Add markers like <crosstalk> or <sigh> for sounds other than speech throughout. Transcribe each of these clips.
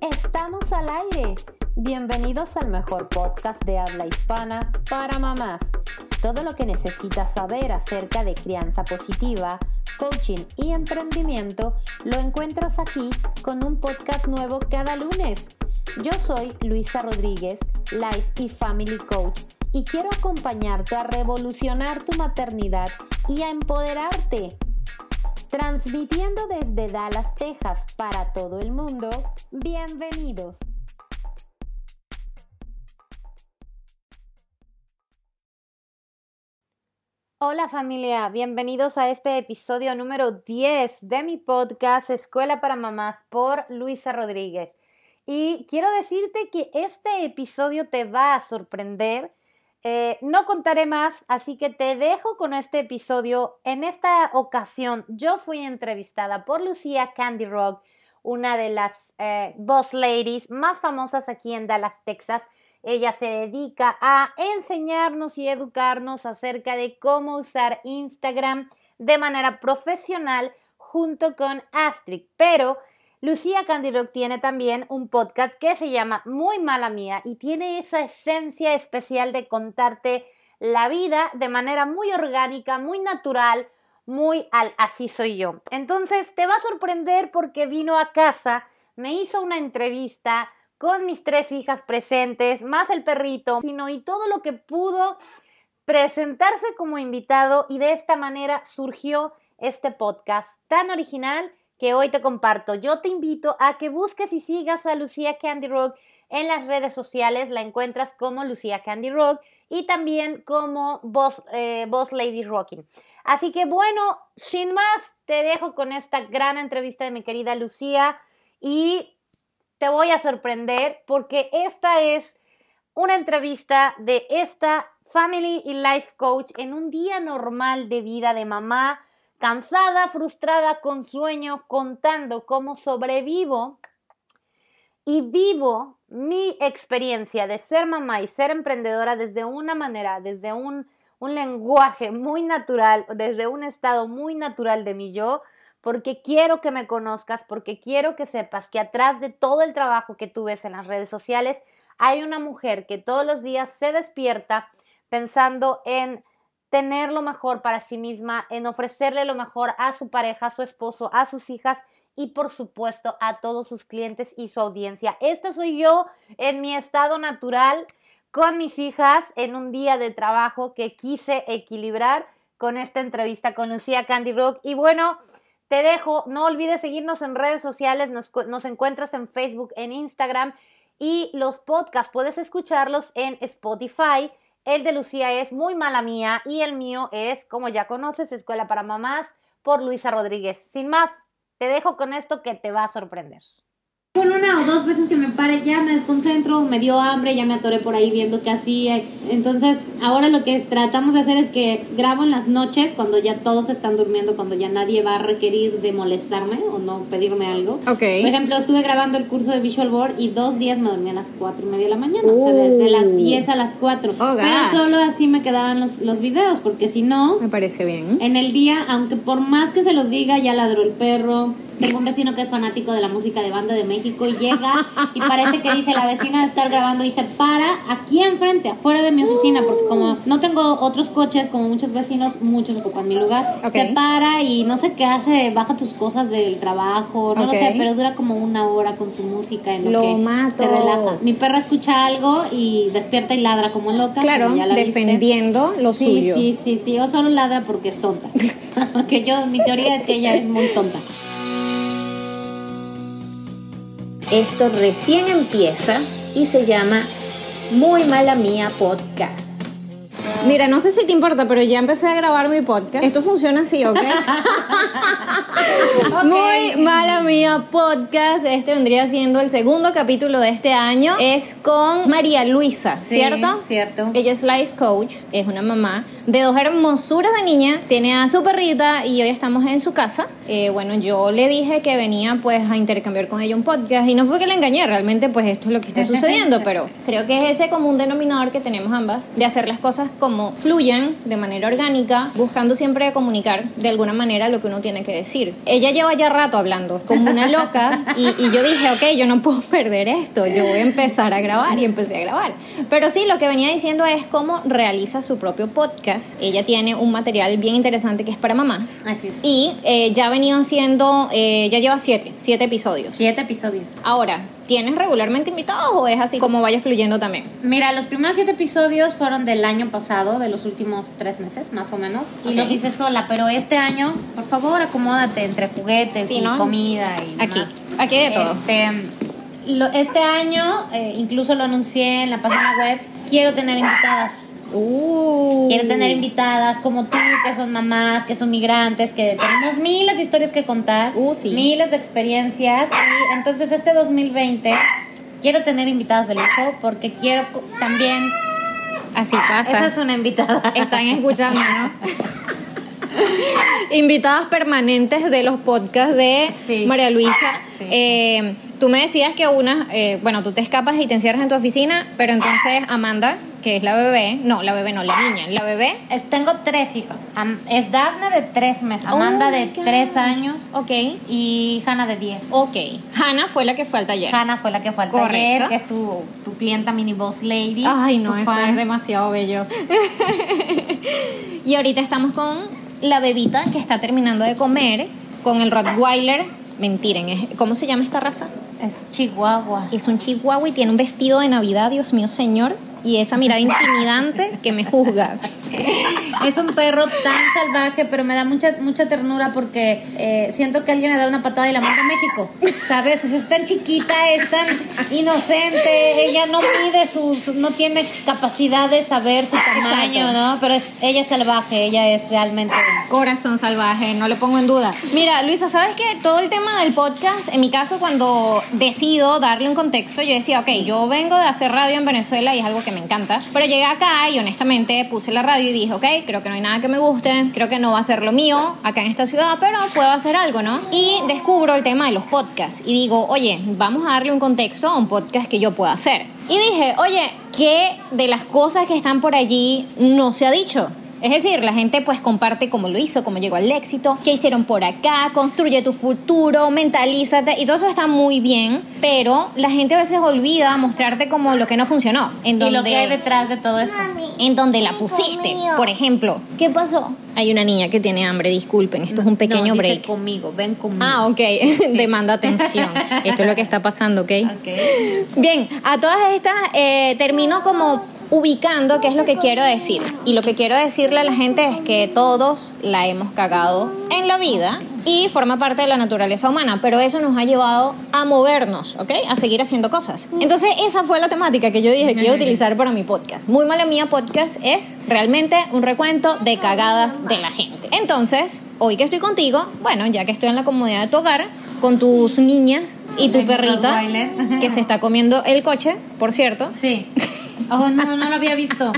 Estamos al aire. Bienvenidos al mejor podcast de habla hispana para mamás. Todo lo que necesitas saber acerca de crianza positiva, coaching y emprendimiento lo encuentras aquí con un podcast nuevo cada lunes. Yo soy Luisa Rodríguez, Life y Family Coach, y quiero acompañarte a revolucionar tu maternidad y a empoderarte. Transmitiendo desde Dallas, Texas para todo el mundo, bienvenidos. Hola familia, bienvenidos a este episodio número 10 de mi podcast Escuela para Mamás por Luisa Rodríguez. Y quiero decirte que este episodio te va a sorprender eh, no contaré más, así que te dejo con este episodio. En esta ocasión yo fui entrevistada por Lucía Candy Rock, una de las eh, boss ladies más famosas aquí en Dallas, Texas. Ella se dedica a enseñarnos y educarnos acerca de cómo usar Instagram de manera profesional junto con Astrid. Pero Lucía Rock tiene también un podcast que se llama Muy Mala Mía y tiene esa esencia especial de contarte la vida de manera muy orgánica, muy natural, muy al así soy yo. Entonces te va a sorprender porque vino a casa, me hizo una entrevista con mis tres hijas presentes, más el perrito, sino y todo lo que pudo presentarse como invitado y de esta manera surgió este podcast tan original que hoy te comparto. Yo te invito a que busques y sigas a Lucía Candy Rock en las redes sociales. La encuentras como Lucía Candy Rock y también como Boss, eh, Lady Rocking. Así que bueno, sin más, te dejo con esta gran entrevista de mi querida Lucía y te voy a sorprender porque esta es una entrevista de esta Family y Life Coach en un día normal de vida de mamá cansada, frustrada, con sueño, contando cómo sobrevivo y vivo mi experiencia de ser mamá y ser emprendedora desde una manera, desde un, lenguaje muy natural, desde un estado muy natural de mi yo, porque quiero que me conozcas, porque quiero que sepas que atrás de todo el trabajo que tú ves en las redes sociales, hay una mujer que todos los días se despierta pensando en tener lo mejor para sí misma, en ofrecerle lo mejor a su pareja, a su esposo, a sus hijas y por supuesto a todos sus clientes y su audiencia. Esta soy yo en mi estado natural con mis hijas en un día de trabajo que quise equilibrar con esta entrevista con Lucía Candy Rock. Y bueno, te dejo, no olvides seguirnos en redes sociales, nos, nos encuentras en Facebook, en Instagram y los podcasts puedes escucharlos en Spotify el de Lucía es Muy mala mía y el mío es, como ya conoces, Escuela para Mamás por Luisa Rodríguez. Sin más, te dejo con esto que te va a sorprender. Con una o dos veces que me pare ya me desconcentro, me dio hambre, ya me atoré por ahí viendo qué hacía. Entonces, ahora lo que tratamos de hacer es que grabo en las noches, cuando ya todos están durmiendo, cuando ya nadie va a requerir de molestarme o no pedirme algo. Ok. Por ejemplo, estuve grabando el curso de Visual Board y dos días me dormí a las cuatro y media de la mañana. O sea, desde las 10 a las 4. Oh, Pero solo así me quedaban los, los videos, porque si no, Me parece bien. en el día, aunque por más que se los diga, ya ladró el perro. Tengo un vecino que es fanático de la música de banda de México y llega y parece que dice la vecina de estar grabando y se para aquí enfrente, afuera de mi oficina, porque como no tengo otros coches, como muchos vecinos, muchos ocupan mi lugar, se para y no sé qué hace, baja tus cosas del trabajo, no lo sé, pero dura como una hora con su música en lo, Lo que mato. se relaja. Mi perra escucha algo y despierta y ladra como loca. Claro, ya la viste. defendiendo lo sí, suyo. Sí, sí, sí, o solo ladra porque es tonta. <laughs> porque yo, mi teoría es que ella es muy tonta. Esto recién empieza y se llama Muy Mala Mía Podcast. Mira, no sé si te importa, pero ya empecé a grabar mi podcast. Esto funciona así, <laughs> ¿ok? Muy mala mía podcast. Este vendría siendo el segundo capítulo de este año. Es con María Luisa, Sí, ¿cierto? cierto. Ella es life coach, es una mamá de dos hermosuras de niña. Tiene a su perrita y hoy estamos en su casa. Eh, bueno, yo le dije que venía pues a intercambiar con ella un podcast y no fue que le engañé, realmente pues esto es lo que está sucediendo, <laughs> pero creo que es ese común denominador que tenemos ambas de hacer las cosas como fluyan de manera orgánica, buscando siempre comunicar de alguna manera lo que uno tiene que decir. Ella lleva ya rato hablando como una loca y, y yo dije, ok, yo no puedo <laughs> perder esto, yo voy a empezar a grabar y empecé a grabar. Pero sí, lo que venía diciendo es cómo realiza su propio podcast. Ella tiene un material bien interesante que es para mamás. Así es. Y eh, ya ha venido haciendo, eh, ya lleva siete, siete episodios. Siete episodios. Ahora, ¿tienes regularmente invitados o es así como vaya fluyendo también? Mira, los primeros siete episodios fueron del año pasado, de los últimos tres meses, más o menos. Y los hice sola, pero este año, por favor, acomódate entre juguetes Sí, y ¿no? comida y Aquí, demás. aquí de todo. Este, lo- este año, eh, incluso lo anuncié en la página web, quiero tener invitadas. Uh. Quiero tener invitadas como tú, que son mamás, que son migrantes, que tenemos miles de historias que contar, Uh, sí. miles de experiencias. Y entonces este 2020 quiero tener invitadas de lujo porque quiero también... Así pasa. Esa es una invitada. Están escuchando, ¿no? <laughs> Invitadas permanentes de los podcasts de Sí. María Luisa. Sí. Eh, tú me decías que una, eh, bueno, tú te escapas y te encierras en tu oficina, pero entonces Amanda, que es la bebé, no, la bebé no, la niña, la bebé. Es- tengo tres hijos. Am- es Dafne de tres meses, Amanda Oh de my gosh. tres años Ok. y Hannah de diez. Ok. Hannah fue la que fue al taller. Hannah fue la que fue al Correcto. taller, que es tu, tu clienta mini boss lady. Ay, no, eso fan. es demasiado bello. <laughs> y ahorita estamos con la bebita que está terminando de comer, con el Rottweiler. Mentiren, ¿cómo se llama esta raza? Es Chihuahua. Es un chihuahua y tiene un vestido de Navidad, Dios mío, señor. Y esa mirada intimidante que me juzga. <laughs> Es un perro tan salvaje, pero me da mucha mucha ternura porque eh, siento que alguien le da una patada y la manda a México. ¿Sabes? Es tan chiquita, es tan inocente, ella no mide sus, no tiene capacidad de saber su tamaño, Exacto. ¿no? Pero es, ella es salvaje, ella es realmente... Corazón salvaje, no lo pongo en duda. Mira, Luisa, ¿sabes qué? Todo el tema del podcast, en mi caso, cuando decido darle un contexto, yo decía, ok, yo vengo de hacer radio en Venezuela y es algo que me encanta, pero llegué acá y honestamente puse la radio y dije, ok, creo que no hay nada que me guste, creo que no va a ser lo mío acá en esta ciudad, pero puedo hacer algo, ¿no? Y descubro el tema de los podcasts y digo, oye, vamos a darle un contexto a un podcast que yo pueda hacer. Y dije, oye, ¿qué de las cosas que están por allí no se ha dicho? Es decir, la gente pues comparte cómo lo hizo, cómo llegó al éxito, qué hicieron por acá, construye tu futuro, mentalízate y todo eso está muy bien, pero la gente a veces olvida mostrarte como lo que no funcionó, en Y donde lo que hay detrás de todo eso. en donde la pusiste. Por ejemplo, ¿qué pasó? Hay una niña que tiene hambre, disculpen, esto es un pequeño no, dice break. conmigo, ven conmigo. Ah, ok, <laughs> demanda atención. Esto es lo que está pasando, ¿ok? Ok. Bien, a todas estas eh, termino como ubicando qué es lo que quiero decir. Y lo que quiero decirle a la gente es que todos la hemos cagado en la vida y forma parte de la naturaleza humana, pero eso nos ha llevado a movernos, ¿ok? A seguir haciendo cosas. Entonces esa fue la temática que yo dije que iba a utilizar para mi podcast. Muy mala mía podcast es realmente un recuento de cagadas de la gente. Entonces, hoy que estoy contigo, bueno, ya que estoy en la comodidad de tu hogar, con tus niñas y tu perrita que se está comiendo el coche, por cierto. Sí. <laughs> Oh, no, no lo había visto.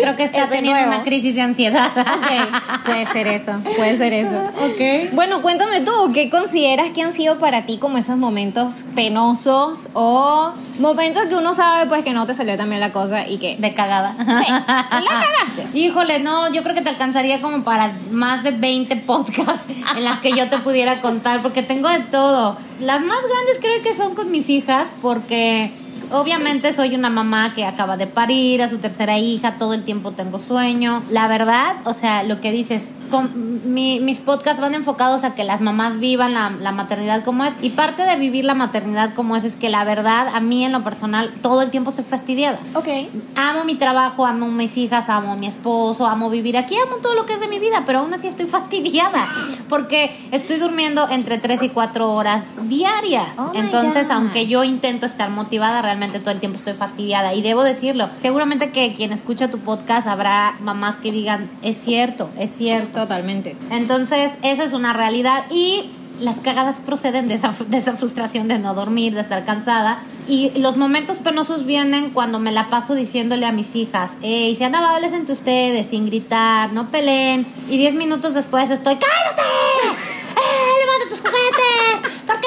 Creo que está teniendo nuevo. una crisis de ansiedad. Ok, puede ser eso, puede ser eso. Ok. Bueno, cuéntame tú, ¿qué consideras que han sido para ti como esos momentos penosos o momentos que uno sabe pues que no te salió también la cosa y que... De cagada. Sí, la cagaste. Híjole, no, yo creo que te alcanzaría como para más de 20 podcasts en las que yo te pudiera contar, porque tengo de todo. Las más grandes creo que son con mis hijas, porque obviamente soy una mamá que acaba de parir a su tercera hija, todo el tiempo tengo sueño. La verdad, o sea, lo que dices, con- mi- mis podcasts van enfocados a que las mamás vivan la, la maternidad como es, y parte de vivir la maternidad como es es que la verdad, a mí en lo personal, todo el tiempo estoy fastidiada. Ok. Amo mi trabajo, amo mis hijas, amo a mi esposo, amo vivir aquí, amo todo lo que es de mi vida, pero aún así estoy fastidiada porque estoy durmiendo entre 3 y 4 horas diarias. Oh Entonces, aunque yo intento estar motivada, realmente todo el tiempo estoy fastidiada. Y debo decirlo, seguramente que quien escucha tu podcast habrá mamás que digan, es cierto, es cierto. Totalmente. Entonces, esa es una realidad. Y las cagadas proceden de esa, de esa frustración de no dormir, de estar cansada. Y los momentos penosos vienen cuando me la paso diciéndole a mis hijas, hey, sean amables entre ustedes, sin gritar, no peleen. Y diez minutos después estoy, ¡cállate! ¡Eh, levanta tus juguetes! ¿Por qué?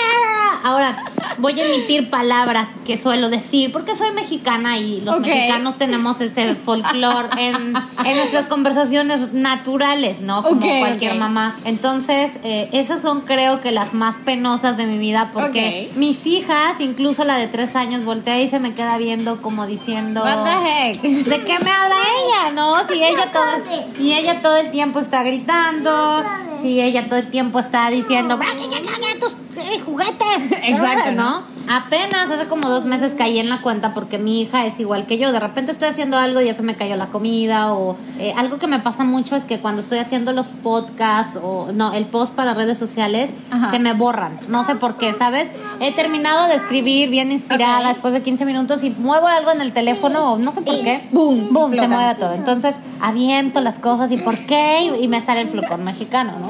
Ahora, voy a emitir palabras que suelo decir porque soy mexicana y los mexicanos tenemos ese folclore en, en nuestras conversaciones naturales, ¿no? Como cualquier mamá. Entonces, eh, esas son creo que las más penosas de mi vida porque mis hijas, incluso la de tres años, voltea y se me queda viendo como diciendo... What the heck? ¿De qué me habla ella, no? Si ella todo, y ella todo el tiempo está gritando, si ella todo el tiempo está diciendo, "Bra, que ya, ya, ya, tus eh, juguetes. <laughs> Exacto, ¿no? Apenas hace como dos meses caí en la cuenta porque mi hija es igual que yo. De repente estoy haciendo algo y ya se me cayó la comida o eh, algo que me pasa mucho es que cuando estoy haciendo los podcasts o no, el post para redes sociales, Ajá. se me borran. No sé por qué, ¿sabes? He terminado de escribir bien inspirada después de 15 minutos y muevo algo en el teléfono, o no sé por Y qué. boom, boom, se mueve todo. Entonces aviento las cosas y por qué y me sale el flucón mexicano, ¿no?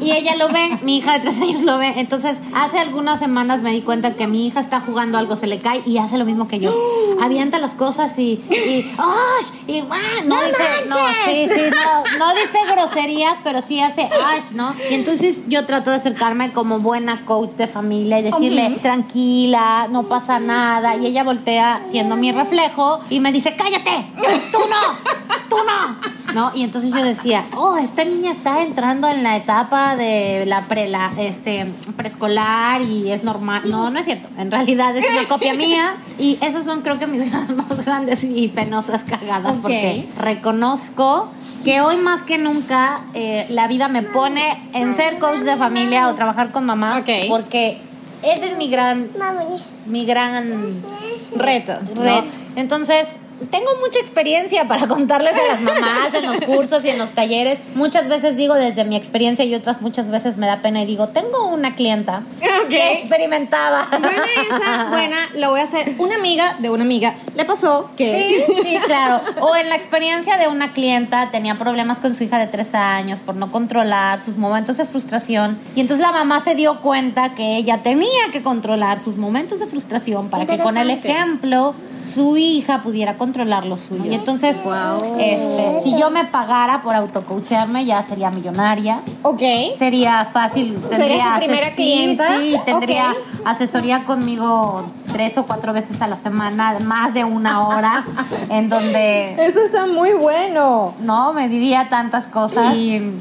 Y ella lo ve, mi hija de tres años lo ve. Entonces hace algunas semanas me di cuenta que mi hija está jugando algo, se le cae y hace lo mismo que yo. <gasps> Avienta las cosas y y ¡ash! y ¡ah! no, dice no, sí, sí, no, no dice groserías, pero sí hace ash, ¿no? Y entonces yo trato de acercarme como buena coach de familia y decirle, tranquila, no pasa nada. Y ella voltea siendo mi reflejo y me dice, cállate, tú no, tú no. ¿No? Y entonces yo decía, oh, esta niña está entrando en la etapa de la, pre, la este, preescolar y es normal. No, no es cierto. En realidad es una copia mía. Y esas son creo que mis <laughs> más grandes y penosas cagadas Ok. porque reconozco que hoy más que nunca eh, la vida me pone en ser coach de familia o trabajar con mamás Ok. porque ese es mi gran mi gran Reto. red. Entonces, tengo mucha experiencia para contarles a las mamás en los cursos y en los talleres. Muchas veces digo desde mi experiencia y otras muchas veces me da pena y digo, tengo una clienta Ok. que experimentaba. Buena esa, buena, lo voy a hacer. Una amiga de una amiga le pasó que. Sí, sí, claro. O en la experiencia de una clienta tenía problemas con su hija de tres años por no controlar sus momentos de frustración. Y entonces la mamá se dio cuenta que ella tenía que controlar sus momentos de frustración para que con el ejemplo su hija pudiera controlar lo suyo. Y entonces, este, si yo me pagara por autocoacharme, ya sería millonaria. Ok. Sería fácil. Tendría tu primera clienta? Sí, sí, tendría asesoría conmigo tres o cuatro veces a la semana, más de una hora, en donde <laughs> Eso está muy bueno. no me diría tantas cosas. Y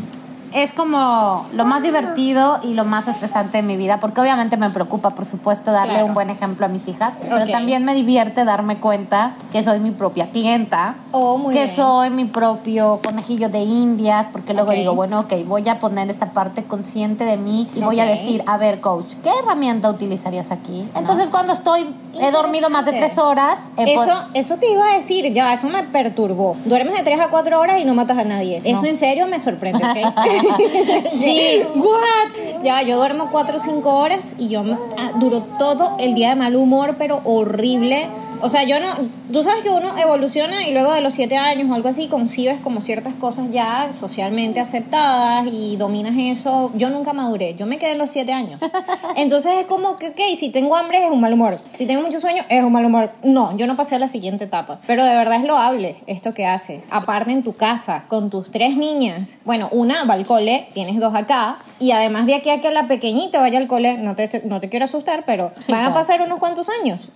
es como lo más divertido y lo más estresante de mi vida, porque obviamente me preocupa, por supuesto, darle Claro. un buen ejemplo a mis hijas, pero también me divierte darme cuenta que soy mi propia clienta, Oh, muy que bien. soy mi propio conejillo de indias, porque luego digo, bueno, ok, voy a poner esa parte consciente de mí y voy a decir, a ver, coach, ¿qué herramienta utilizarías aquí? Entonces, cuando estoy, he dormido más de tres horas, Eso, eso te iba a decir, ya, eso me perturbó. Duermes de 3 a 4 horas y no matas a nadie. Eso en serio me sorprende, ¿ok? <laughs> <laughs> sí, <laughs> what? Ya, yo duermo 4 o 5 horas y yo ah, duro todo el día de mal humor, pero horrible. O sea, yo no, tú sabes que uno evoluciona y luego de los 7 años o algo así concibes como ciertas cosas ya socialmente aceptadas y dominas eso. Yo nunca maduré, yo me quedé en los 7 años. <laughs> Entonces es como que, ok, si tengo hambre es un mal humor, si tengo mucho sueño es un mal humor. No, yo no pasé a la siguiente etapa. Pero de verdad es loable esto que haces. Aparte en tu casa, con tus tres niñas. Bueno, una va al cole, tienes dos acá. Y además de aquí a que la pequeñita vaya al cole, no te, no te quiero asustar, pero van a pasar unos cuantos años.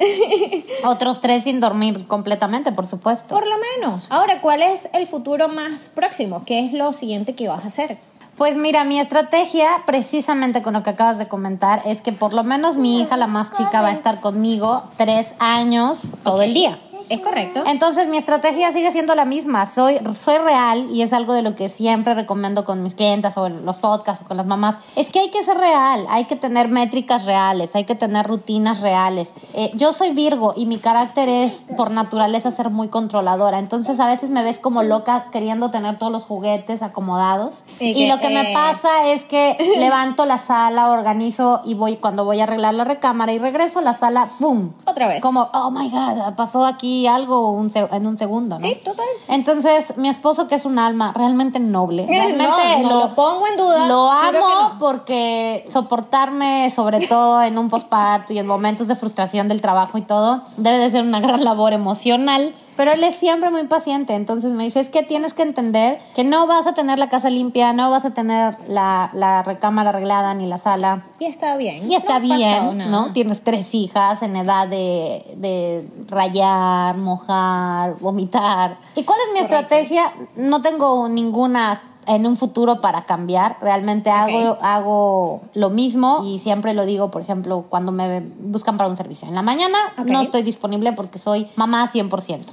Otros tres sin dormir completamente, por supuesto. Por lo menos. Ahora, ¿cuál es el futuro más próximo? ¿Qué es lo siguiente que vas a hacer? Pues mira, mi estrategia, precisamente con lo que acabas de comentar, es que por lo menos mi hija, la más chica, va a estar conmigo tres años todo el día. ¿Es correcto? Entonces mi estrategia sigue siendo la misma. Soy, soy real y es algo de lo que siempre recomiendo con mis clientes o en los podcasts o con las mamás. Es que hay que ser real, hay que tener métricas reales, hay que tener rutinas reales. Eh, yo soy Virgo y mi carácter es por naturaleza ser muy controladora. Entonces a veces me ves como loca queriendo tener todos los juguetes acomodados. Y lo que me eh, pasa es que <laughs> levanto la sala, organizo y voy cuando voy a arreglar la recámara y regreso a la sala, ¡pum! Otra vez. Como, oh my God, pasó aquí algo un en un segundo, ¿no? Sí, total. Entonces, mi esposo, que es un alma realmente noble, realmente no, no lo pongo en duda, Lo amo porque soportarme, sobre <laughs> todo en un posparto y en momentos de frustración del trabajo y todo, debe de ser una gran labor emocional. Pero él es siempre muy paciente, entonces me dice, es que tienes que entender que no vas a tener la casa limpia, no vas a tener la, la recámara arreglada ni la sala. Y está bien. Y está No bien. ¿no? Tienes tres hijas en edad de, de rayar, mojar, vomitar. ¿Y cuál es mi estrategia? No tengo ninguna en un futuro para cambiar. Realmente hago, hago lo mismo y siempre lo digo, por ejemplo, cuando me buscan para un servicio. En la mañana Ok. no estoy disponible porque soy mamá 100%.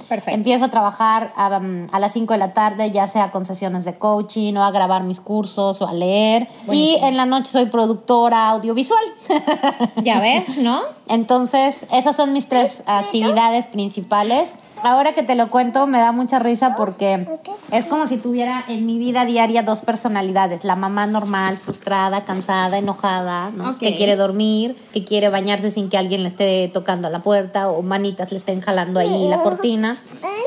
Perfecto. Empiezo a trabajar a, um, a las 5 de la tarde, ya sea con sesiones de coaching o a grabar mis cursos o a leer. Y en la noche soy productora audiovisual. <laughs> Ya ves, ¿no? Entonces, esas son mis tres actividades principales. Ahora que te lo cuento, me da mucha risa porque es como si tuviera en mi vida diaria dos personalidades. La mamá normal, frustrada, cansada, enojada, que quiere dormir, que quiere bañarse sin que alguien le esté tocando a la puerta o manitas le estén jalando ahí la cortina.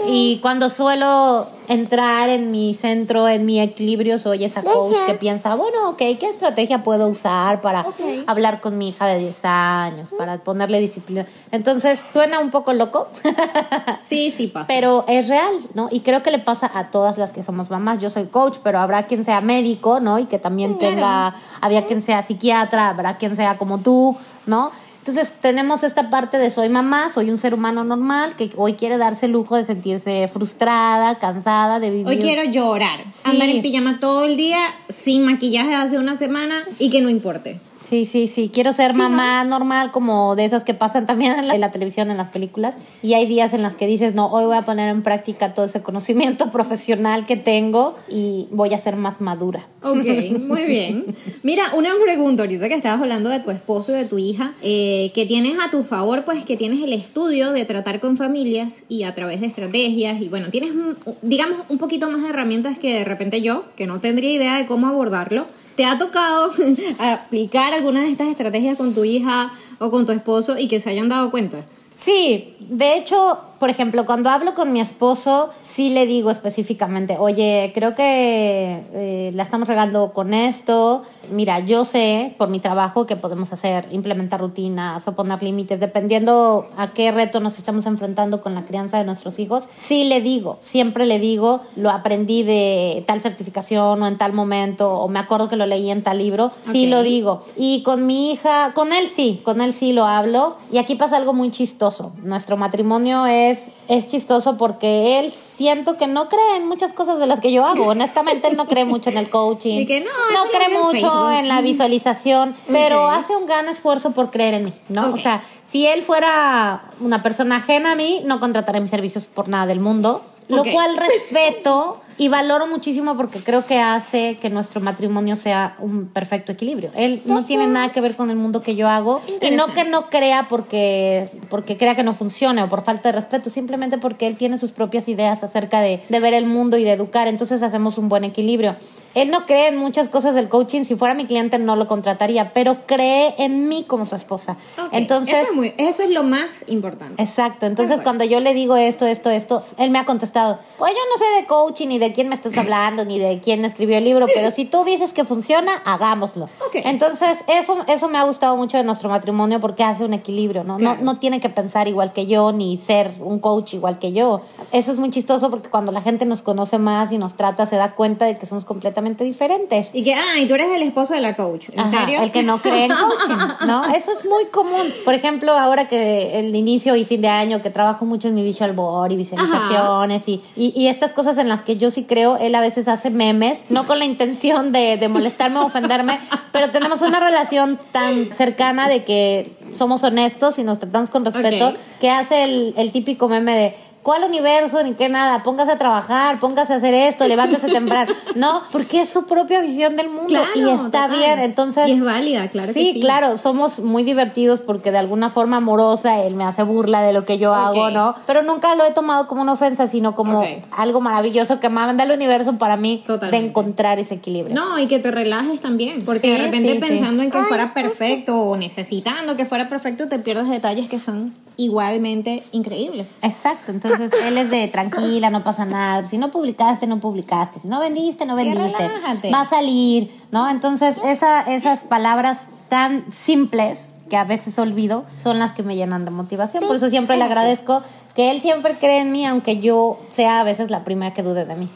Y cuando suelo entrar en mi centro, en mi equilibrio, soy esa coach que piensa, bueno, ok, ¿qué estrategia puedo usar para hablar con mi hija de 10 años, para ponerle disciplina? Entonces, suena un poco loco, <laughs> Sí, sí pasa. pero es real, ¿no? Y creo que le pasa a todas las que somos mamás. Yo soy coach, pero habrá quien sea médico, ¿no? Y que también tenga, había quien sea psiquiatra, habrá quien sea como tú, ¿no? Entonces tenemos esta parte de soy mamá, soy un ser humano normal que hoy quiere darse el lujo de sentirse frustrada, cansada, de vivir. Hoy quiero llorar, Sí. andar en pijama todo el día, sin maquillaje hace una semana y que no importe. Sí, sí, sí. Quiero ser mamá normal, como de esas que pasan también en la, en la televisión, en las películas. Y hay días en las que dices, no, hoy voy a poner en práctica todo ese conocimiento <laughs> profesional que tengo y voy a ser más madura. Ok, <laughs> muy bien. Mira, una pregunta ahorita que estabas hablando de tu esposo y de tu hija, eh, que tienes a tu favor, pues que tienes el estudio de tratar con familias y a través de estrategias y bueno, tienes, digamos, un poquito más de herramientas que de repente yo, que no tendría idea de cómo abordarlo. ¿Te ha tocado <laughs> aplicar algunas de estas estrategias con tu hija o con tu esposo y que se hayan dado cuenta? Sí, de hecho, por ejemplo, cuando hablo con mi esposo, sí le digo específicamente, oye, creo que eh, la estamos regando con esto. Mira, yo sé por mi trabajo que podemos hacer, implementar rutinas o poner límites, dependiendo a qué reto nos estamos enfrentando con la crianza de nuestros hijos. Sí le digo, siempre le digo, lo aprendí de tal certificación o en tal momento, o me acuerdo que lo leí en tal libro. Sí Ok. lo digo. Y con mi hija, con él sí, con él sí lo hablo. Y aquí pasa algo muy chistoso. Nuestro matrimonio es, es chistoso porque él siento que no cree en muchas cosas de las que yo hago. Honestamente, él no cree mucho en el coaching. <laughs> Que no, no lo cree mucho Facebook. en la visualización, pero hace un gran esfuerzo por creer en mí, ¿no? Ok. O sea, si él fuera una persona ajena a mí, no contrataría mis servicios por nada del mundo. Lo Ok. cual respeto y valoro muchísimo porque creo que hace que nuestro matrimonio sea un perfecto equilibrio. Él no tiene nada que ver con el mundo que yo hago y no que no crea porque, porque crea que no funcione o por falta de respeto, simplemente porque él tiene sus propias ideas acerca de, de ver el mundo y de educar, entonces hacemos un buen equilibrio. Él no cree en muchas cosas del coaching, si fuera mi cliente no lo contrataría, pero cree en mí como su esposa. Ok, Entonces, eso es, muy- eso es lo más importante. Exacto, entonces cuando yo le digo esto, esto, esto, él me ha contestado, pues yo no sé de coaching ni de quién me estás hablando ni de quién escribió el libro, pero si tú dices que funciona, hagámoslo. Ok. Entonces eso, eso me ha gustado mucho de nuestro matrimonio porque hace un equilibrio, ¿no? Claro. No, no tiene que pensar igual que yo ni ser un coach igual que yo. Eso es muy chistoso porque cuando la gente nos conoce más y nos trata se da cuenta de que somos completamente diferentes. Y que, ah, y tú eres el esposo de la coach. ¿En Ajá, serio? El que no cree en <laughs> coaching, ¿no? Eso es muy común. Por ejemplo, ahora que el inicio y fin de año, que trabajo mucho en mi visual board y visualizaciones y, y, y estas cosas en las que yo sí creo, él a veces hace memes, no con la intención de, molestarme o ofenderme, <laughs> pero tenemos una relación tan cercana de que somos honestos y nos tratamos con respeto, Ok. que hace el, el típico meme de ¿Cuál universo? Ni qué nada. Póngase a trabajar, póngase a hacer esto, levántese temprano. <laughs> No, porque es su propia visión del mundo Claro, y está total. bien. Entonces, Y es válida, claro que sí. claro, somos muy divertidos porque de alguna forma amorosa él me hace burla de lo que yo hago, ¿no? Pero nunca lo he tomado como una ofensa, sino como Ok. algo maravilloso que manda el universo para mí Totalmente. de encontrar ese equilibrio. No, y que te relajes también. Porque Sí, de repente sí, sí. pensando en que fuera perfecto o necesitando que fuera perfecto, te pierdes detalles que son igualmente increíbles. Exacto, entonces él es de tranquila, no pasa nada. Si no publicaste, no publicaste. Si no vendiste, no vendiste. Va a salir, ¿no? Entonces esa, esas palabras tan simples que a veces olvido son las que me llenan de motivación. Por eso siempre le agradezco que él siempre cree en mí, aunque yo sea a veces la primera que dude de mí.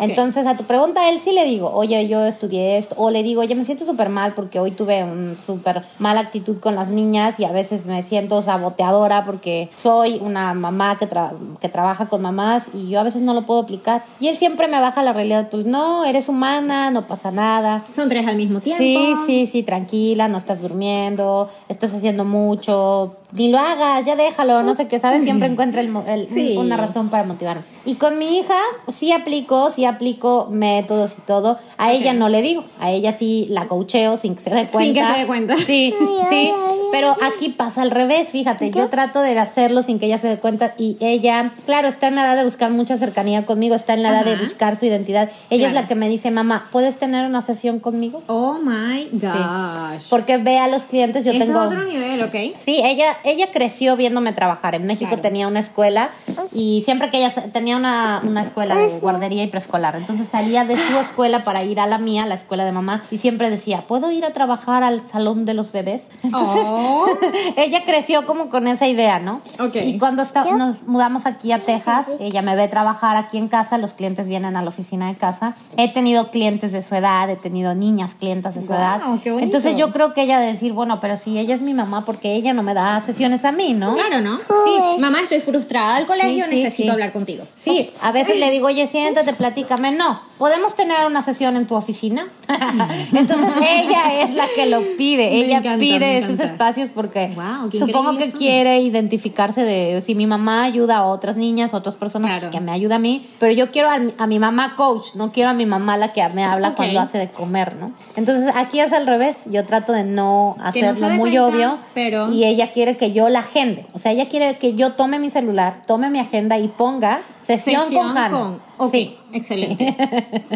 Entonces, a tu pregunta, a él sí le digo, oye, yo estudié esto, o le digo, oye, me siento súper mal porque hoy tuve una súper mala actitud con las niñas y a veces me siento saboteadora porque soy una mamá que, tra- que trabaja con mamás y yo a veces no lo puedo aplicar. Y él siempre me baja la realidad, pues no, eres humana, no pasa nada. Son tres al mismo tiempo. Sí, sí, sí, tranquila, no estás durmiendo, estás haciendo mucho, ni lo hagas, ya déjalo, no sé qué, ¿sabes? Siempre encuentra el el- Sí. una razón para motivarme. Y con mi hija sí aplico, sí aplico métodos y todo. A ella no le digo, a ella sí la coacheo sin que se dé Sin cuenta. que se dé cuenta. Sí, sí, pero aquí pasa al revés, fíjate, yo trato de hacerlo sin que ella se dé cuenta y ella, claro, está en la edad de buscar mucha cercanía conmigo, está en la edad de buscar su identidad. Ella es la que me dice, mamá, ¿puedes tener una sesión conmigo? Oh my Sí. gosh. Porque ve a los clientes, yo Esto tengo... es otro nivel, ¿ok? Sí, ella, ella creció viéndome trabajar. En México Claro. tenía una escuela y siempre que ella tenía una, una escuela de guardería y preescolar. Entonces salía de su escuela para ir a la mía, la escuela de mamá, y siempre decía, ¿puedo ir a trabajar al salón de los bebés? Entonces Oh. <laughs> ella creció como con esa idea, ¿no? Ok. Y cuando está- nos mudamos aquí a Texas, ella me ve trabajar aquí en casa, los clientes vienen a la oficina de casa. He tenido clientes de su edad, he tenido niñas clientas de su Guau, edad. qué. Entonces yo creo que ella de decir, bueno, pero si ella es mi mamá, porque ella no me da sesiones a mí, ¿no? Claro, ¿no? Sí. Mamá, estoy frustrada al colegio, Sí, sí, necesito sí. hablar contigo. Sí, a veces le digo, oye, siéntate, platícame. No, ¿podemos tener una sesión en tu oficina? <laughs> Entonces ella es la que lo pide. Me ella encanta, pide esos espacios porque qué supongo que eso. quiere identificarse de si mi mamá ayuda a otras niñas, a otras personas, Claro. pues que me ayuda a mí. Pero yo quiero a mi, a mi mamá coach, no quiero a mi mamá la que me habla Ok. cuando hace de comer, ¿no? Entonces aquí es al revés. Yo trato de no no hacerlo dé muy cuenta, obvio. pero- Y ella quiere que yo la agende. O sea, ella quiere que yo tome mi celular, tome mi agenda y ponga sesión, con Hannah. Ok, Sí. Excelente.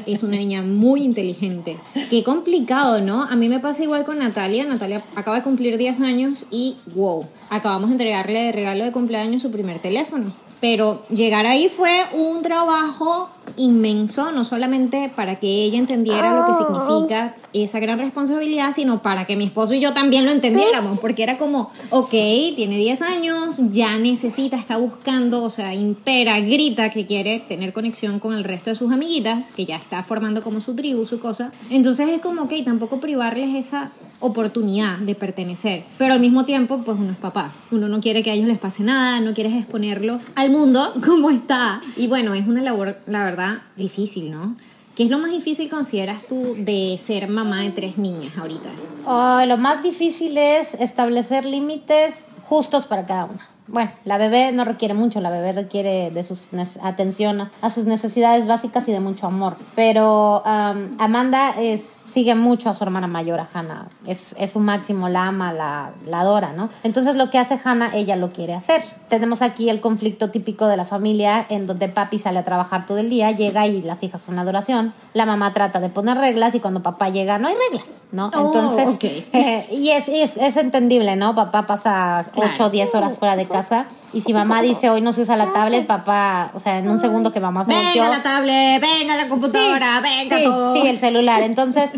Es una niña muy inteligente. Qué complicado, ¿no? A mí me pasa igual con Natalia. Natalia acaba de cumplir 10 años y wow, acabamos de entregarle de regalo de cumpleaños su primer teléfono. Pero llegar ahí fue un trabajo inmenso, no solamente para que ella entendiera lo que significa esa gran responsabilidad, sino para que mi esposo y yo también lo entendiéramos, porque era como, ok, tiene 10 años, ya necesita, está buscando, o sea, impera, grita que quiere tener conexión con el resto de sus amiguitas, que ya está formando como su tribu, su cosa. Entonces es como, ok, tampoco privarles esa oportunidad de pertenecer, pero al mismo tiempo, pues uno es papá, uno no quiere que a ellos les pase nada, no quieres exponerlos al mundo <laughs> como está. Y bueno, es una labor, la verdad, difícil, ¿no? ¿Qué es lo más difícil consideras tú de ser mamá de tres niñas ahorita? Ay, lo más difícil es establecer límites justos para cada una. Bueno, la bebé no requiere mucho, la bebé requiere de sus atención a- sus necesidades básicas y de mucho amor. Pero am, Amanda es, sigue mucho a su hermana mayor, a Hannah. Es, es su máximo, la ama, la, la adora, ¿no? Entonces lo que hace Hannah, ella lo quiere hacer. Tenemos aquí el conflicto típico de la familia en donde papi sale a trabajar todo el día, llega y las hijas son adoración. La mamá trata de poner reglas y cuando papá llega no hay reglas, ¿no? Oh, Entonces, <laughs> eh, y es, es, es entendible, ¿no? Papá pasa Claro. 8 o 10 horas fuera de casa y si mamá dice hoy no se usa la tablet, papá, o sea, en un segundo que mamá se volteó, Venga la tablet, venga la computadora, venga sí, todo. sí, el celular. <laughs> Entonces,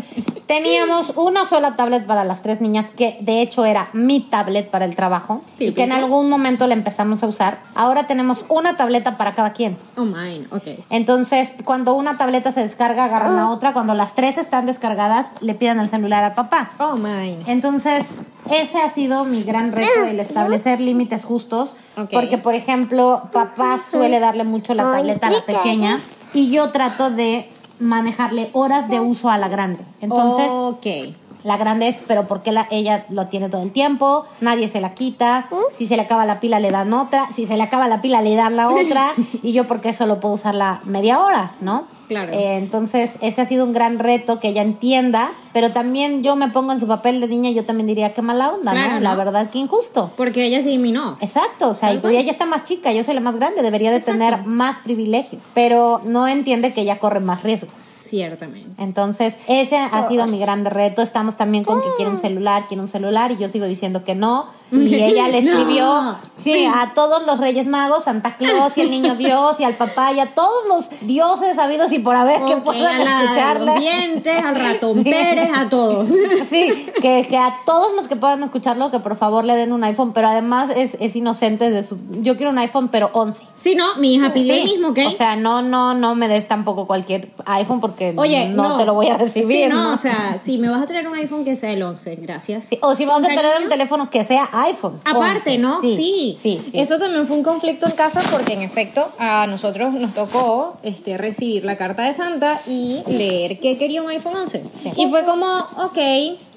teníamos una sola tablet para las tres niñas, que de hecho era mi tablet para el trabajo, y que en algún momento la empezamos a usar. Ahora tenemos una tableta para cada quien. Oh, mine, ok. Entonces, cuando una tableta se descarga, agarran Ah. la otra. Cuando las tres están descargadas, le piden el celular a papá. Oh, mine. Entonces, ese ha sido mi gran reto, el establecer límites justos. Ok. Porque, por ejemplo, papá suele darle mucho la tableta a la pequeña y yo trato de manejarle horas de uso a la grande. Entonces, ok. la grande es, pero porque la, ella lo tiene todo el tiempo, nadie se la quita, si se le acaba la pila le dan otra, si se le acaba la pila le dan la <laughs> otra, y yo porque solo puedo usarla media hora, ¿no? Claro. Eh, entonces, ese ha sido un gran reto, que ella entienda pero también yo me pongo en su papel de niña, yo también diría que mala onda, Claro, ¿no? La verdad que injusto. Porque ella se eliminó. Exacto, o sea, y pues ella está más chica, yo soy la más grande, debería de tener más privilegios, pero no entiende que ella corre más riesgos. Ciertamente. Entonces, ese ha sido mi grande reto. Estamos también con que quiere un celular, quiere un celular, y yo sigo diciendo que no. Y <laughs> ella le No. escribió sí, a todos los Reyes Magos, Santa Claus y el Niño <laughs> Dios y al papá y a todos los dioses habidos y por haber que Ok, puedan a escucharla. los dientes, al <laughs> ratón Sí. Pérez, a todos. <laughs> Sí, que, que a todos los que puedan escucharlo, que por favor le den un iPhone, pero además es, es inocente de su... Yo quiero un iPhone, pero 11. Si no, mi hija pidió Sí, el mismo, ¿ok? O sea, no, no, no me des tampoco cualquier iPhone porque Oye, no, no, te lo voy a recibir. Sí, no, ¿no? o sea, si me vas a traer un iPhone que sea el 11, gracias. Sí, o si vamos a Con tener cariño. un teléfono que sea iPhone. Aparte, 11. ¿no? Sí, Sí. sí, sí. Eso también fue un conflicto en casa porque en efecto a nosotros nos tocó este, recibir la carta de Santa y leer que quería un iPhone 11. Y fue como, ok,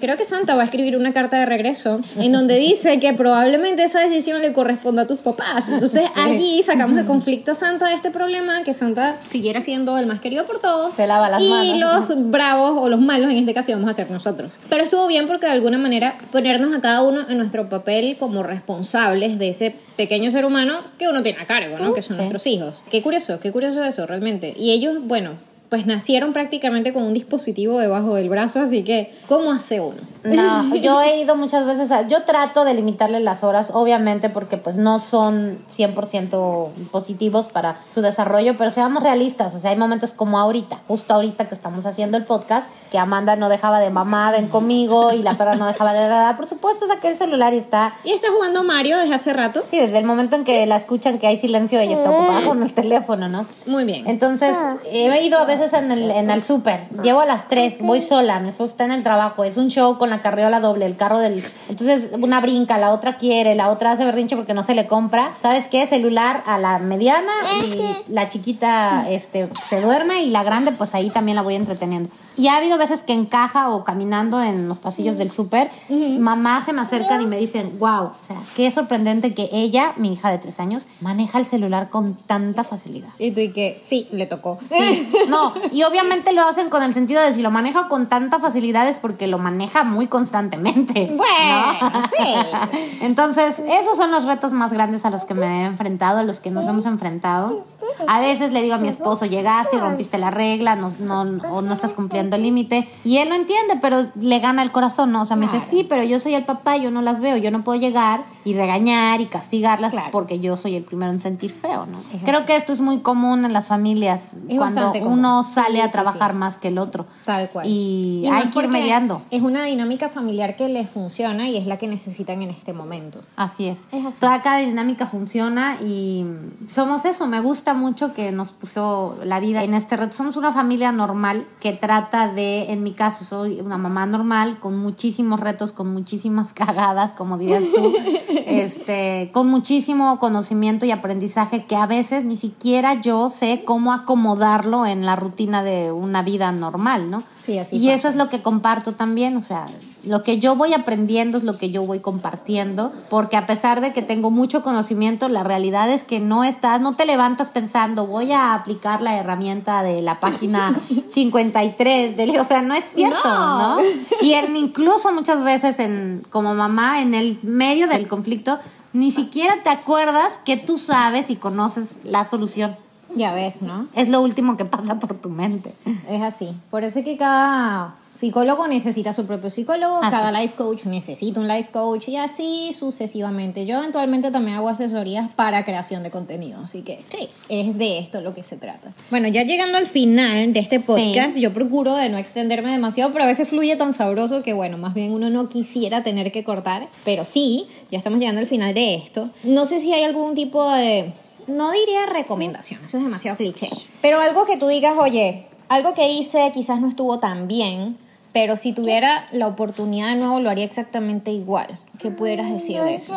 creo que Santa va a escribir una carta de regreso en donde dice que probablemente esa decisión le corresponda a tus papás. Entonces Sí. allí sacamos de conflicto a Santa de este problema, que Santa siguiera siendo el más querido por todos. Se lava las y manos. los bravos o los malos en este caso íbamos a ser nosotros. Pero estuvo bien porque de alguna manera ponernos a cada uno en nuestro papel como responsables de ese pequeño ser humano que uno tiene a cargo, ¿no? Que son Sí. nuestros hijos. Qué curioso, qué curioso eso realmente. Y ellos, bueno, Bueno, pues nacieron prácticamente con un dispositivo debajo del brazo, así que ¿cómo hace uno? No, <laughs> yo he ido muchas veces a... Yo trato de limitarle las horas, obviamente, porque pues no son 100% positivos para su desarrollo, pero seamos realistas, o sea, hay momentos como ahorita, justo ahorita que estamos haciendo el podcast, que Amanda no dejaba de mamá, ven conmigo, y la perra no dejaba de nada. Por supuesto, saqué el celular y está... Y está jugando Mario desde hace rato. Sí, desde el momento en que la escuchan que hay silencio, ella está ocupada con el teléfono, ¿no? Muy bien. Entonces, he ido a veces en el, en el súper. Llevo a las 3, voy sola, mi esposo está en el trabajo, es un show con la carriola doble, el carro del... Entonces, una brinca, la otra quiere, la otra hace berrinche porque no se le compra. ¿Sabes qué? Celular a la mediana y la chiquita este, se duerme y la grande pues ahí también la voy entreteniendo. Y ha habido veces que en caja o caminando en los pasillos del súper, mamá se me acercan y me dicen, wow, o sea, qué sorprendente que ella, mi hija de 3 años, maneja el celular con tanta facilidad. Y tú y que sí, le tocó. Sí, <laughs> no, y obviamente lo hacen con el sentido de si lo maneja con tanta facilidad es porque lo maneja muy constantemente. ¿no? Bueno, sí. <laughs> Entonces, esos son los retos más grandes a los que me he enfrentado, a los que nos hemos enfrentado. A veces le digo a mi esposo, llegaste y rompiste la regla, no, no, o no estás cumpliendo el límite. Y él lo entiende, pero le gana el corazón, ¿no? O sea, me dice, sí, pero yo soy el papá, yo no las veo, yo no puedo llegar y regañar y castigarlas Claro. porque yo soy el primero en sentir feo, ¿no? Creo que esto es muy común en las familias Es cuando uno sale Sí, a trabajar sí. más que el otro. Tal cual. Y, hay que ir mediando. Es una dinámica familiar que les funciona y es la que necesitan en este momento. Así es. Es así. Toda cada dinámica funciona y somos eso. Me gusta mucho que nos puso la vida en este reto. Somos una familia normal que trata de, en mi caso, soy una mamá normal con muchísimos retos, con muchísimas <laughs> cagadas, como dirías tú, <laughs> este, con muchísimo conocimiento y aprendizaje que a veces ni siquiera yo sé cómo acomodarlo en la rutina de una vida normal, ¿no? Sí, así Y pasa. eso es lo que comparto también, o sea, lo que yo voy aprendiendo es lo que yo voy compartiendo, porque a pesar de que tengo mucho conocimiento, la realidad es que no estás, no te levantas pensando, voy a aplicar la herramienta de la página <laughs> 53, del, o sea, no es cierto, No. ¿no? Y en, incluso muchas veces en, como mamá, en el medio del conflicto, ni siquiera te acuerdas que tú sabes y conoces la solución. Ya ves, ¿no? Es lo último que pasa por tu mente. Es así. Por eso es que cada psicólogo necesita su propio psicólogo, Así cada life coach necesita un life coach y así sucesivamente. Yo eventualmente también hago asesorías para creación de contenido, así que sí, es de esto lo que se trata. Bueno, ya llegando al final de este podcast, yo procuro de no extenderme demasiado, pero a veces fluye tan sabroso que bueno, más bien uno no quisiera tener que cortar, pero sí, ya estamos llegando al final de esto. No sé si hay algún tipo de no diría recomendación, eso es demasiado cliché. Pero algo que tú digas, oye, algo que hice quizás no estuvo tan bien, pero si tuviera la oportunidad de nuevo lo haría exactamente igual. ¿Qué pudieras decir de eso?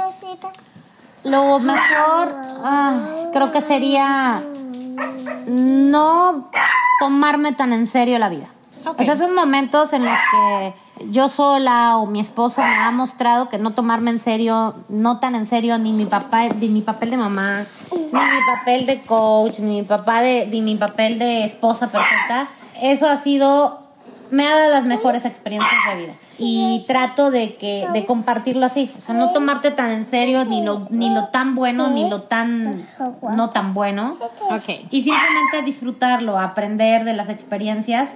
Lo mejor ah, creo que sería no tomarme tan en serio la vida. Ok. O sea, esos momentos en los que yo sola o mi esposo me ha mostrado que no tomarme en serio, no tan en serio ni mi papá, ni mi papel de mamá, ni mi papel de coach, ni mi papá de, ni mi papel de esposa perfecta. Eso ha sido me ha dado las mejores experiencias de vida. Y trato de que de compartirlo así. O sea, no tomarte tan en serio ni lo, ni lo tan bueno ni lo tan no tan bueno. Ok. Y simplemente disfrutarlo, aprender de las experiencias.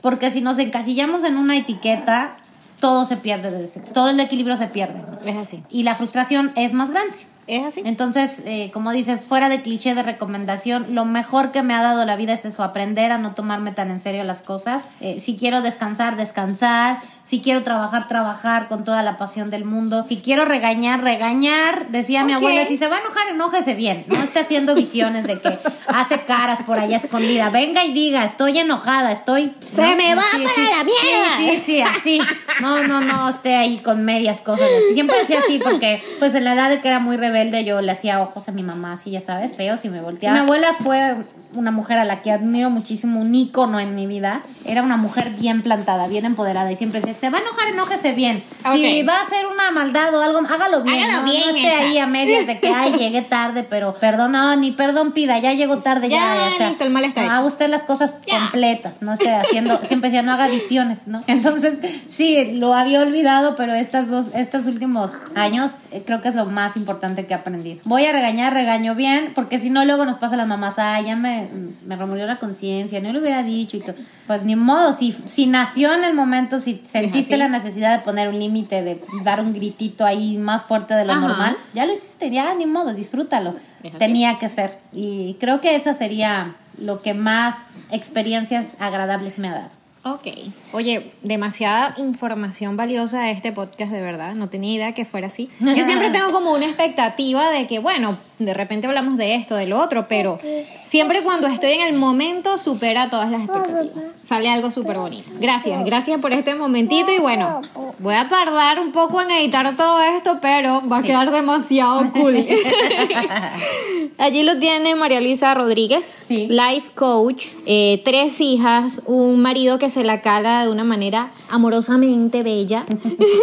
Porque si nos encasillamos en una etiqueta, todo se pierde, desde- todo el equilibrio se pierde. Es así. Y la frustración es más grande. Es así. Entonces, eh, como dices, fuera de cliché de recomendación, lo mejor que me ha dado la vida es eso, aprender a no tomarme tan en serio las cosas. Eh, si quiero descansar, descansar. Si quiero trabajar, trabajar con toda la pasión del mundo. Si quiero regañar, regañar. Decía mi abuela, si se va a enojar, enójese bien. No esté haciendo visiones de que hace caras por allá escondida. Venga y diga, estoy enojada, estoy... Se me va para la mierda. Sí, sí, sí, así. <laughs> No, no, no esté ahí con medias cosas. Siempre hacía así porque, pues en la edad de que era muy rebelde, yo le hacía ojos a mi mamá, así, ya sabes, feos y me volteaba. Mi abuela fue una mujer a la que admiro muchísimo, un ícono en mi vida. Era una mujer bien plantada, bien empoderada y siempre decía, se va a enojar, enójese bien. Si Ok. va a hacer una maldad o algo, hágalo bien. Hágalo no, bien no esté ahí a medias de que, ay, llegué tarde, pero perdón, no, ni perdón pida, ya llegó tarde, ya. Ya, o sea, listo, el mal está no, hecho. Haga usted las cosas Ya. completas, no esté haciendo, <laughs> siempre decía, no haga visiones, ¿no? Entonces, sí, lo había olvidado, pero estas dos, estos últimos años eh, creo que es lo más importante que he aprendido. Voy a regañar, regaño bien, porque si no, luego nos pasa a las mamás, ay, ya me, me remurió la conciencia, no lo hubiera dicho y todo. Pues ni modo, si, si nació en el momento, si sentiste la necesidad de poner un límite, de dar un gritito ahí más fuerte de lo Ajá. normal, ya lo hiciste, ya ni modo, disfrútalo. Tenía que ser. Y creo que esa sería lo que más experiencias agradables me ha dado. Ok. Oye, demasiada información valiosa de este podcast, de verdad. No tenía idea que fuera así. Yo siempre <laughs> tengo como una expectativa de que, bueno, de repente hablamos de esto, de lo otro, pero siempre cuando estoy en el momento supera todas las expectativas. Sale algo súper bonito. Gracias, gracias por este momentito y bueno, voy a tardar un poco en editar todo esto, pero va a quedar demasiado <laughs> cool. <laughs> Allí lo tiene María Luisa Rodríguez, Sí. life coach, eh, tres hijas, un marido que se la cala de una manera amorosamente bella.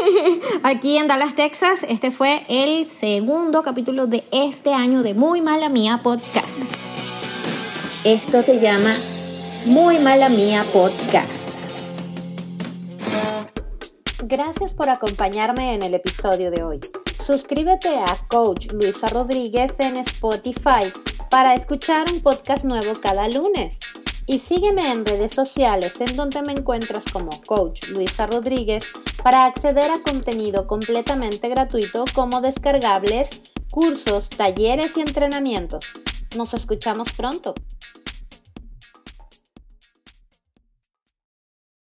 <laughs> Aquí en Dallas, Texas, este fue el segundo capítulo de este año de Muy Mala Mía Podcast. Esto se llama Muy Mala Mía Podcast. Gracias por acompañarme en el episodio de hoy. Suscríbete a Coach Luisa Rodríguez en Spotify para escuchar un podcast nuevo cada lunes. Y sígueme en redes sociales en donde me encuentras como Coach Luisa Rodríguez para acceder a contenido completamente gratuito como descargables, cursos, talleres y entrenamientos. Nos escuchamos pronto.